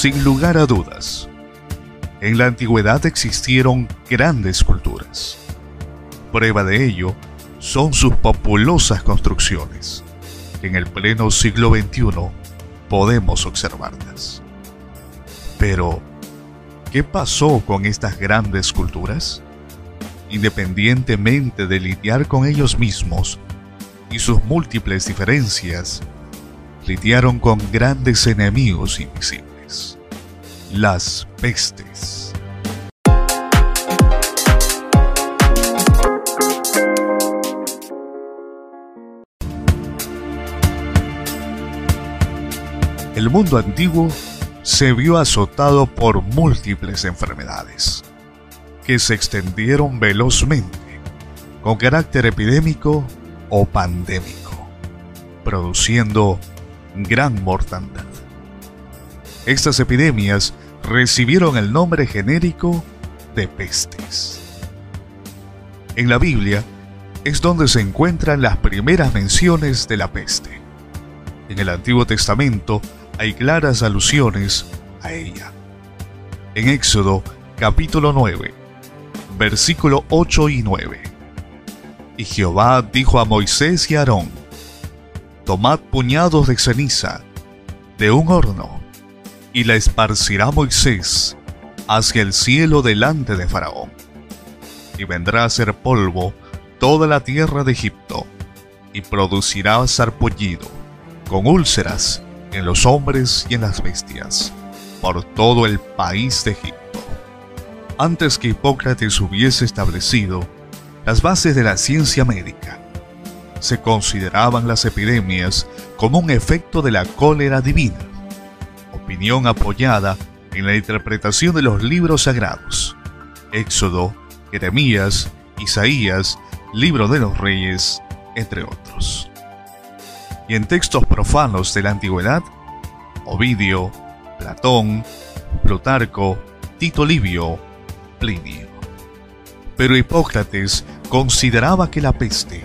Sin lugar a dudas, en la antigüedad existieron grandes culturas. Prueba de ello son sus populosas construcciones, que en el pleno siglo XXI podemos observarlas. Pero, ¿qué pasó con estas grandes culturas? Independientemente de lidiar con ellos mismos y sus múltiples diferencias, lidiaron con grandes enemigos invisibles, las pestes. El mundo antiguo se vio azotado por múltiples enfermedades que se extendieron velozmente con carácter epidémico o pandémico, produciendo gran mortandad. Estas epidemias recibieron el nombre genérico de pestes. En la Biblia es donde se encuentran las primeras menciones de la peste. En el Antiguo Testamento hay claras alusiones a ella. En Éxodo capítulo 9, versículo 8 y 9. Y Jehová dijo a Moisés y a Aarón, Tomad puñados de ceniza de un horno, y la esparcirá Moisés hacia el cielo delante de Faraón. Y vendrá a ser polvo toda la tierra de Egipto, y producirá sarpullido, con úlceras en los hombres y en las bestias, por todo el país de Egipto. Antes que Hipócrates hubiese establecido las bases de la ciencia médica, se consideraban las epidemias como un efecto de la cólera divina, opinión apoyada en la interpretación de los libros sagrados, Éxodo, Jeremías, Isaías, Libro de los Reyes, entre otros y en textos profanos de la antigüedad, Ovidio, Platón, Plutarco, Tito Livio, Plinio. Pero Hipócrates consideraba que la peste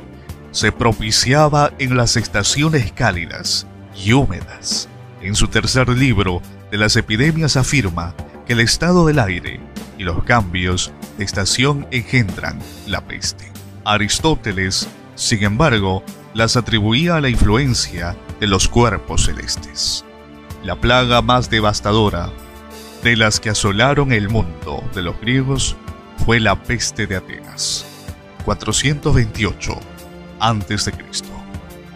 se propiciaba en las estaciones cálidas y húmedas. En su tercer libro de las epidemias afirma que el estado del aire y los cambios de estación engendran la peste. Aristóteles, sin embargo, las atribuía a la influencia de los cuerpos celestes. La plaga más devastadora de las que asolaron el mundo de los griegos fue la peste de Atenas, 428 a.C.,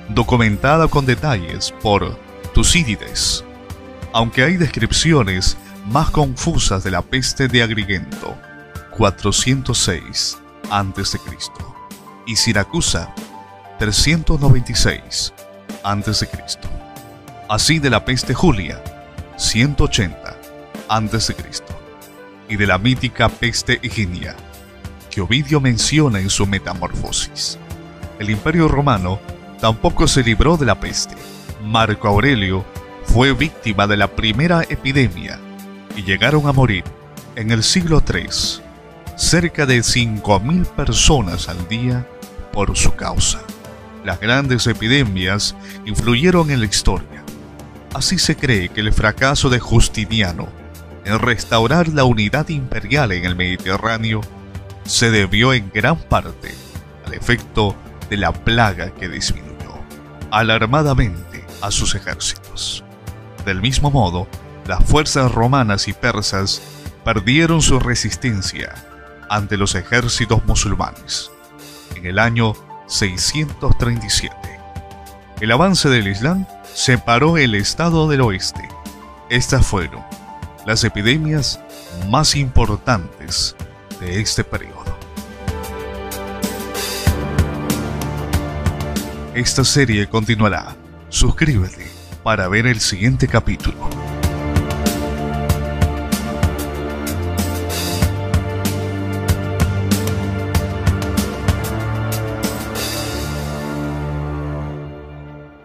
documentada con detalles por Tucídides, aunque hay descripciones más confusas de la peste de Agrigento, 406 a.C., y Siracusa, 396 a.C. Así de la peste Julia, 180 a.C. Y de la mítica peste Eginia, que Ovidio menciona en su Metamorfosis. El Imperio Romano tampoco se libró de la peste. Marco Aurelio fue víctima de la primera epidemia y llegaron a morir en el siglo III cerca de 5.000 personas al día por su causa. Las grandes epidemias influyeron en la historia. Así se cree que el fracaso de Justiniano en restaurar la unidad imperial en el Mediterráneo se debió en gran parte al efecto de la plaga que disminuyó alarmadamente a sus ejércitos. Del mismo modo, las fuerzas romanas y persas perdieron su resistencia ante los ejércitos musulmanes. En el año 637. El avance del Islam separó el estado del oeste. Estas fueron las epidemias más importantes de este periodo. Esta serie continuará. Suscríbete para ver el siguiente capítulo.